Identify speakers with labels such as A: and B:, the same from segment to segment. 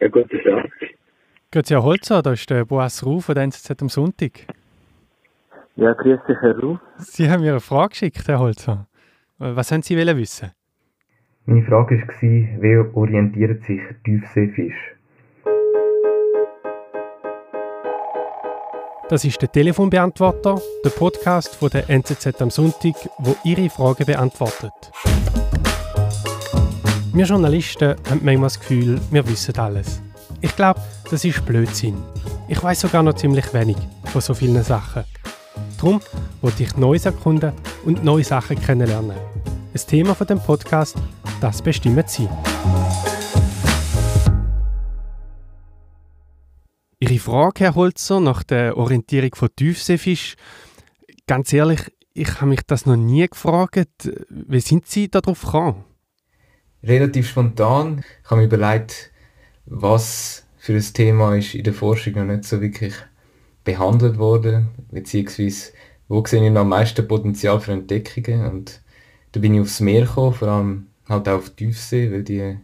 A: Ja, guten Tag.
B: Grüezi, Herr Holzer, da ist der Boas Ruh von der NZZ am Sonntag.
A: Ja, grüß dich, Herr Ruh.
B: Sie haben mir eine Frage geschickt, Herr Holzer. Was haben Sie wollen wissen?
C: Meine Frage war, wie orientiert sich Tiefseefisch?
B: Das ist der Telefonbeantworter, der Podcast von der NZZ am Sonntag, wo Ihre Fragen beantwortet. Wir Journalisten haben manchmal das Gefühl, wir wissen alles. Ich glaube, das ist Blödsinn. Ich weiß sogar noch ziemlich wenig von so vielen Sachen. Darum wollte ich Neues erkunden und neue Sachen kennenlernen. Das Thema von dem Podcast, das bestimmen Sie. Ihre Frage, Herr Holzer, nach der Orientierung von Tiefseefisch, ganz ehrlich, ich habe mich das noch nie gefragt. Wie sind Sie darauf gekommen?
C: Relativ spontan. Ich habe mir überlegt, was für ein Thema ist in der Forschung noch nicht so wirklich behandelt worden, beziehungsweise wo sehe ich noch am meisten Potenzial für Entdeckungen und da bin ich aufs Meer gekommen, vor allem halt auch auf die Tiefsee, weil die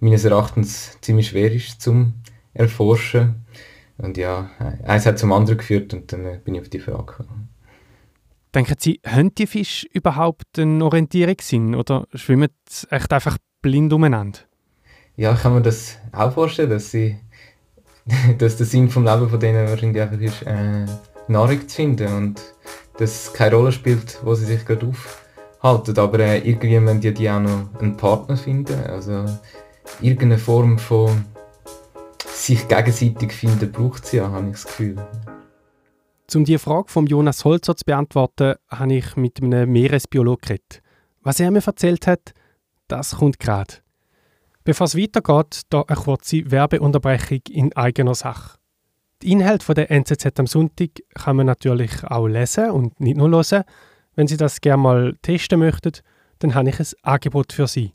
C: meines Erachtens ziemlich schwer ist zum Erforschen. Und ja, eins hat zum anderen geführt und dann bin ich auf die Frage gekommen.
B: Denken Sie, haben die Fische überhaupt einen Orientierungssinn oder schwimmen sie echt einfach blind umeinander?
C: Ja, ich kann mir das auch vorstellen, dass sie dass der Sinn vom Leben von denen wahrscheinlich einfach ist, äh, Nahrung zu finden und dass es keine Rolle spielt, wo sie sich gerade aufhalten. Aber äh, irgendwie müssen die, die auch noch einen Partner finden. Also irgendeine Form von sich gegenseitig finden, braucht sie ja, habe ich das Gefühl.
B: Um die Frage von Jonas Holzer zu beantworten, habe ich mit einem Meeresbiologen geredet. Was er mir erzählt hat, das kommt gerade. Bevor es weitergeht, da eine kurze Werbeunterbrechung in eigener Sache. Die Inhalte der NZZ am Sonntag kann man natürlich auch lesen und nicht nur hören. Wenn Sie das gerne mal testen möchten, dann habe ich ein Angebot für Sie.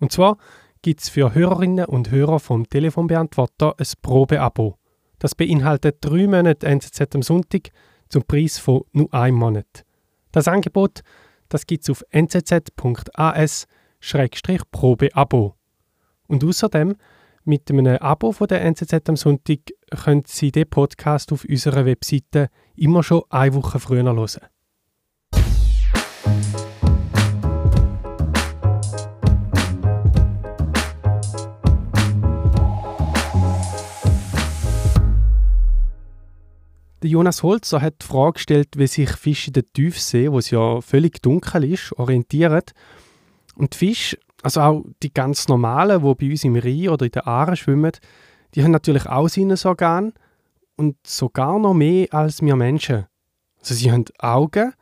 B: Und zwar gibt es für Hörerinnen und Hörer vom Telefonbeantworter ein Probeabo. Das beinhaltet drei Monate NZZ am Sonntag zum Preis von nur einem Monat. Das Angebot das gibt es auf nzz.as-probeabo. Und außerdem mit einem Abo von der NZZ am Sonntag können Sie den Podcast auf unserer Webseite immer schon eine Woche früher hören. Der Jonas Holzer hat die Frage gestellt, wie sich Fische in der Tiefsee, wo es ja völlig dunkel ist, orientieren. Und die Fische, also auch die ganz normalen, die bei uns im Rhein oder in der Aare schwimmen, die haben natürlich auch Sinnesorgane und sogar noch mehr als wir Menschen. Also sie haben Augen,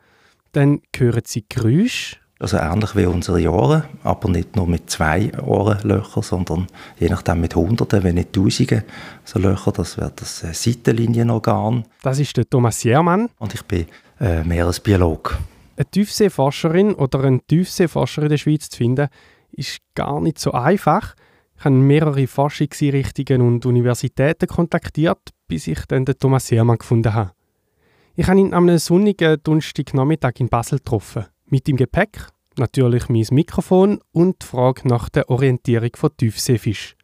B: dann hören sie Geräusche,
D: also ähnlich wie unsere Ohren, aber nicht nur mit zwei Ohrenlöchern, sondern je nachdem mit Hunderten, wenn nicht Tausenden so Löcher. Das wäre das äh, Seitenlinienorgan.
B: Das ist der Thomas Jermann.
D: Und ich bin äh, Meeresbiolog.
B: Eine Tiefseeforscherin oder einen Tiefseeforscher in der Schweiz zu finden, ist gar nicht so einfach. Ich habe mehrere Forschungseinrichtungen und Universitäten kontaktiert, bis ich dann den Thomas Jermann gefunden habe. Ich habe ihn am sonnigen Donnerstagnachmittag in Basel getroffen. Mit dem Gepäck natürlich mein Mikrofon und die Frage nach der Orientierung von Tiefseefisch.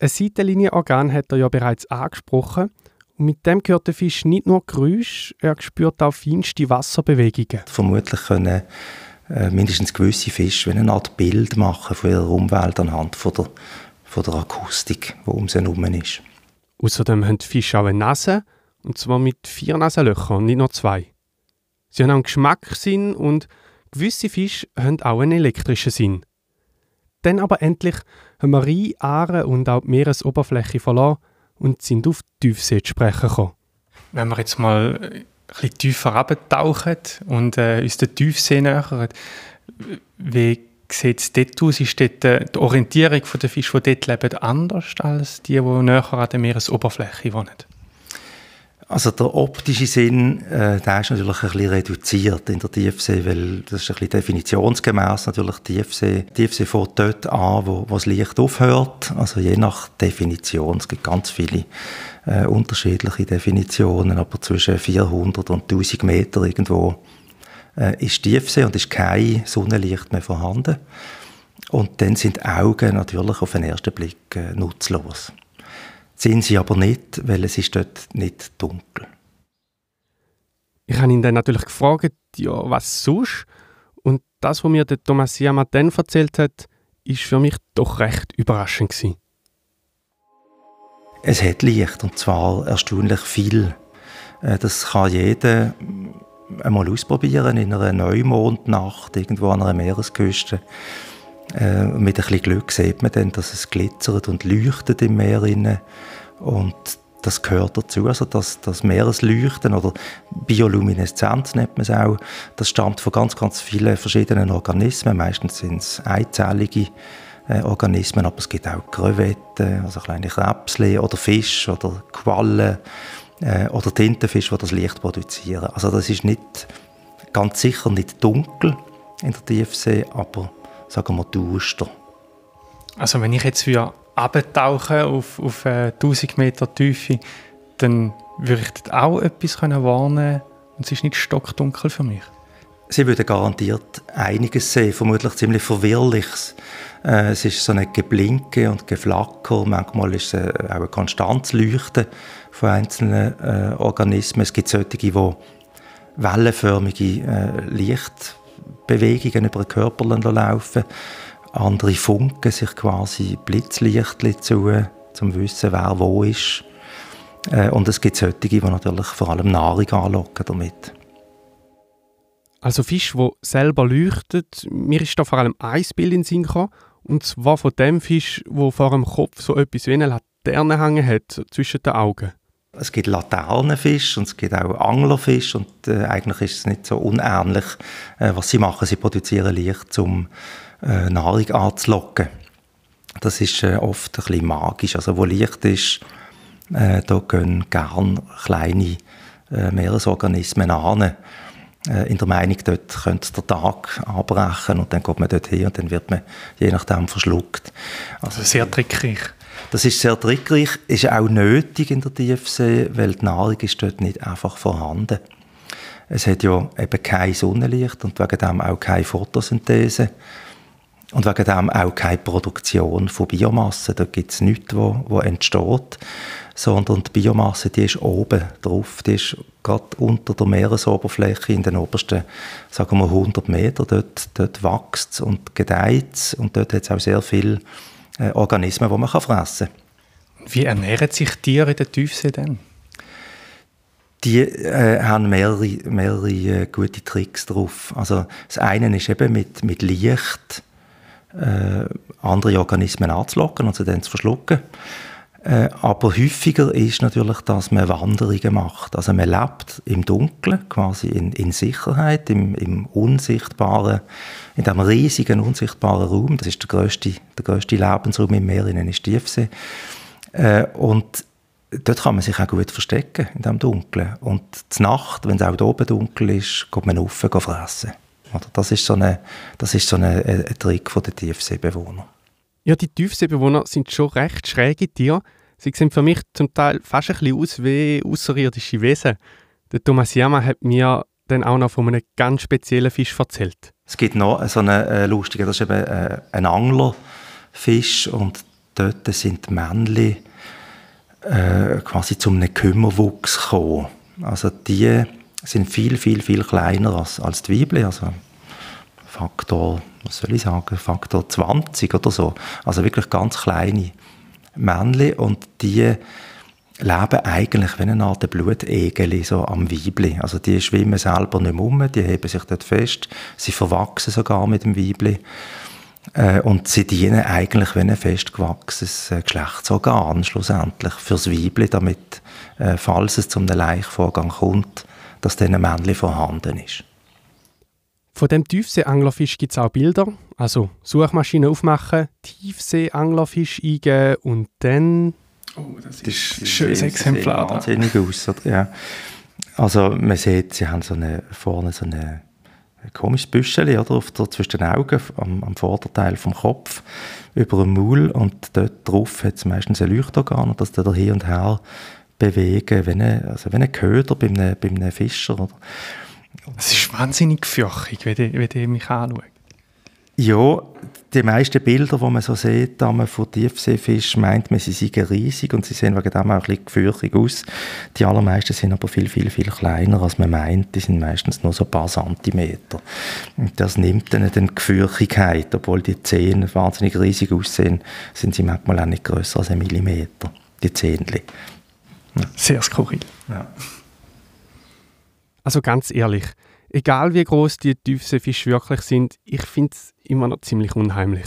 B: Ein Seitenlinienorgan hat er ja bereits angesprochen und mit dem gehört der Fisch nicht nur Geräusche, er spürt auch feinste Wasserbewegungen.
D: Vermutlich können äh, mindestens gewisse Fische eine Art Bild machen von ihrer Umwelt anhand von der, von der Akustik, die um sie herum ist.
B: Außerdem haben die Fische auch eine Nase, und zwar mit vier Nasenlöchern, nicht nur zwei. Sie haben einen Geschmackssinn und gewisse Fische haben auch einen elektrischen Sinn. Dann aber endlich haben wir Rhein, Aare und auch die Meeresoberfläche verloren und sind auf die Tiefsee zu sprechen gekommen. Wenn wir jetzt mal ein bisschen tiefer abtauchen und äh, uns der Tiefsee nähern, wie sieht es dort aus? Ist dort, äh, die Orientierung der Fische, die dort leben, anders als die, die näher an der Meeresoberfläche wohnen?
D: Also der optische Sinn, äh, der ist natürlich ein bisschen reduziert in der Tiefsee, weil das ist ein bisschen definitionsgemäß natürlich Tiefsee. Tiefsee fängt dort an, wo, wo das Licht aufhört. Also je nach Definition, es gibt ganz viele äh, unterschiedliche Definitionen, aber zwischen 400 und 1000 Meter irgendwo äh, ist Tiefsee und ist kein Sonnenlicht mehr vorhanden. Und dann sind Augen natürlich auf den ersten Blick äh, nutzlos. Sind sie aber nicht, weil es ist dort nicht dunkel.
B: Ich habe ihn dann natürlich gefragt, ja, was sonst? Und das, was mir der Thomas dann erzählt hat, ist für mich doch recht überraschend gewesen.
D: Es hat Licht und zwar erstaunlich viel. Äh, das kann jeder einmal ausprobieren in einer Neumondnacht irgendwo an einer Meeresküste. Äh, mit ein bisschen Glück sieht man dann, dass es glitzert und leuchtet im Meer inne und das gehört dazu, also das, das Meeresleuchten oder Biolumineszenz nennt man es auch, das stammt von ganz, ganz vielen verschiedenen Organismen, meistens sind es einzellige äh, Organismen, aber es gibt auch Krevetten, also kleine Krebsli oder Fisch oder Quallen äh, oder Tintenfisch, die das Licht produzieren. Also das ist nicht ganz sicher nicht dunkel in der Tiefsee, aber sagen wir duster.
B: Also wenn ich jetzt für abtauchen auf, auf äh, 1000 Meter Tiefe, dann würde ich dort auch etwas können warnen und es ist nicht stockdunkel für mich.
D: Sie würden garantiert einiges sehen, vermutlich ziemlich Verwirrliches. Äh, es ist so ein Geblinke und Geflacker, manchmal ist es äh, auch ein Konstanzleuchten von einzelnen äh, Organismen. Es gibt solche, die wellenförmige äh, Lichtbewegungen über den Körper laufen andere funken sich quasi Blitzlicht zu, zum Wissen, wer wo ist. Äh, und es gibt solche, die natürlich vor allem Nahrung anlocken damit.
B: Also Fisch, wo selber leuchtet. Mir ist da vor allem ein Bild in den Sinn gekommen, und zwar von dem Fisch, wo vor dem Kopf so etwas wie eine Laterne hängen hat, zwischen den Augen.
D: Es gibt Laternenfisch und es gibt auch Anglerfisch und äh, eigentlich ist es nicht so unähnlich, äh, was sie machen. Sie produzieren Licht, um äh, Nahrung anzulocken. Das ist äh, oft ein bisschen magisch. Also wo Licht ist, äh, da gehen gern kleine äh, Meeresorganismen an. In der Meinung, dort könnte der Tag abbrechen und dann kommt man dort hin und dann wird man je nachdem verschluckt.
B: Also sehr trickreich.
D: Das ist sehr trickreich, ist auch nötig in der Tiefsee, weil die Nahrung ist dort nicht einfach vorhanden. Es hat ja eben kein Sonnenlicht und wegen dem auch keine Photosynthese. Und wegen dem auch keine Produktion von Biomasse. Da gibt es nichts, wo, wo entsteht. Sondern die Biomasse, die ist oben drauf. Die ist gerade unter der Meeresoberfläche in den obersten, sagen wir 100 Meter. Dort, dort wächst und gedeiht Und dort hat es auch sehr viele äh, Organismen, die man kann fressen kann.
B: Wie ernähren sich Tiere in der Tiefsee denn?
D: die äh, haben mehrere, mehrere äh, gute Tricks drauf. Also das eine ist eben mit, mit Licht äh, andere Organismen anzulocken und sie dann zu verschlucken. Äh, aber häufiger ist natürlich, dass man Wanderungen macht. Also man lebt im Dunkeln, quasi in, in Sicherheit, im, im unsichtbaren, in diesem riesigen unsichtbaren Raum. Das ist der größte, der größte Lebensraum im Meer, in ist Tiefsee. Äh, und dort kann man sich auch gut verstecken, in diesem Dunkeln. Und zur Nacht, wenn es auch oben dunkel ist, geht man rauf, fressen. Das ist so, eine, das ist so eine, ein Trick der Tiefseebewohner.
B: Ja, die Tiefseebewohner sind schon recht schräge Tiere. Sie sehen für mich zum Teil fast ein bisschen aus wie außerirdische Wesen. Der Thomas Yama hat mir dann auch noch von einem ganz speziellen Fisch erzählt.
D: Es gibt noch so einen äh, lustigen, das ist eben äh, ein Anglerfisch und dort sind die Männchen äh, quasi zum einem Kümmerwuchs gekommen. Also die sind viel, viel, viel kleiner als, als die Weibchen. Also Faktor, was soll ich sagen, Faktor 20 oder so. Also wirklich ganz kleine Männchen und die leben eigentlich wie eine Art Blutegel so am Weibli. Also die schwimmen selber nicht mehr um, die heben sich dort fest, sie verwachsen sogar mit dem Weibli. Äh, und sie dienen eigentlich wie ein festgewachsenes äh, Geschlechtsorgan schlussendlich fürs Weibli, damit, äh, falls es zum Laichvorgang kommt, dass diesen Männchen vorhanden ist.
B: Von dem Tiefsee-Anglerfisch gibt es auch Bilder. Also Suchmaschine aufmachen, Tiefsee-Anglerfisch eingeben und dann...
C: Oh, das ist ein schönes Exemplar.
D: Wahnsinnig aus, oder? Ja. Also man sieht, sie haben so eine, vorne so eine ein komisches Büschel oder, auf der, zwischen den Augen, am, am Vorderteil vom Kopf, über dem Maul und dort drauf hat es meistens ein Leuchtorgan, das da hier und her bewegen, wie ein, also wie ein Köder bei einem, bei einem Fischer. Oder?
B: Es ist wahnsinnig fürchtig, wenn die, wenn die mich anschauen.
D: Ja, die meisten Bilder, die man so sieht, von Tiefseefischen, meint man, sie seien riesig und sie sehen wegen dem auch ein bisschen gefürchtig aus. Die allermeisten sind aber viel, viel, viel kleiner, als man meint. Die sind meistens nur so ein paar Zentimeter. Und das nimmt dann die Gefürchtigkeit. Obwohl die Zähne wahnsinnig riesig aussehen, sind sie manchmal auch nicht grösser als ein Millimeter, die Zähnchen.
B: Ja. Sehr skurril.
D: Ja.
B: Also ganz ehrlich, egal wie groß die Tiefseefische wirklich sind, ich finde es immer noch ziemlich unheimlich.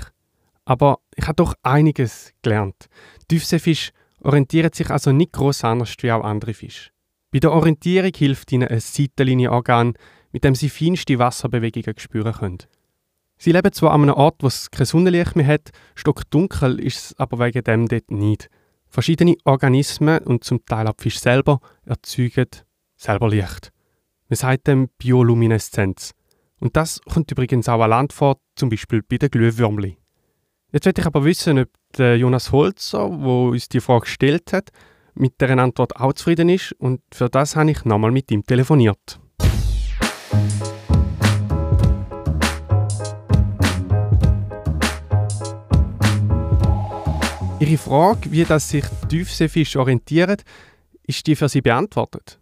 B: Aber ich habe doch einiges gelernt. Tiefseefisch orientieren sich also nicht groß anders wie auch andere Fische. Bei der Orientierung hilft ihnen ein Seitenlinienorgan, mit dem sie feinste Wasserbewegungen spüren können. Sie leben zwar an einem Ort, wo es kein Sonnenlicht mehr hat, stockdunkel ist es aber wegen dem dort nicht. Verschiedene Organismen und zum Teil auch Fisch selber erzeugen selber Licht. Man sagt dem Biolumineszenz. Und das kommt übrigens auch an Land vor, zum Beispiel bei den Glühwürmli. Jetzt möchte ich aber wissen, ob der Jonas Holzer, wo uns die Frage gestellt hat, mit deren Antwort auch zufrieden ist. Und für das habe ich nochmal mit ihm telefoniert. Ihre Frage, wie das sich Tiefseefisch orientieren, ist die für Sie beantwortet?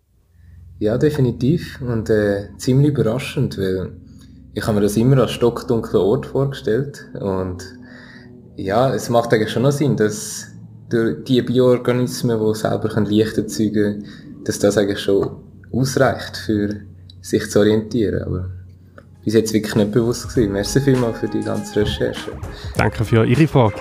C: Ja, definitiv. Und äh, ziemlich überraschend, weil ich habe mir das immer als stockdunkler Ort vorgestellt. Und ja, es macht eigentlich schon noch Sinn, dass durch die Bioorganismen, die selber Licht erzeugen können, dass das eigentlich schon ausreicht, für sich zu orientieren. Aber bis jetzt wirklich nicht bewusst gewesen. Merci vielmals für die ganze Recherche.
B: Danke für Ihre Frage.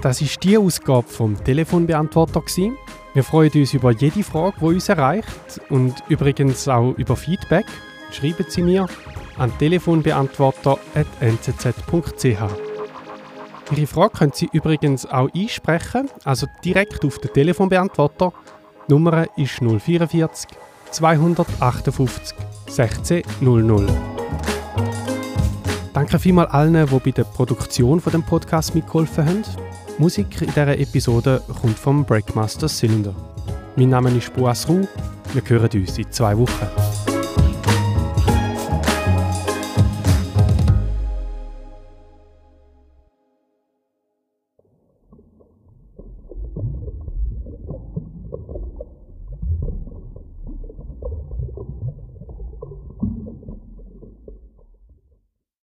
B: Das war die Ausgabe vom Telefonbeantworter. Gewesen. Wir freuen uns über jede Frage, die uns erreicht und übrigens auch über Feedback. Schreiben Sie mir an telefonbeantworter.nzz.ch. Ihre Frage können Sie übrigens auch einsprechen, also direkt auf den Telefonbeantworter. Die Nummer ist 044 258 16 00. Danke vielmals allen, die bei der Produktion von dem Podcast mitgeholfen haben. Musik in dieser Episode kommt vom Breakmaster Cylinder. Mein Name ist Boas Ruh. Wir hören uns in zwei Wochen.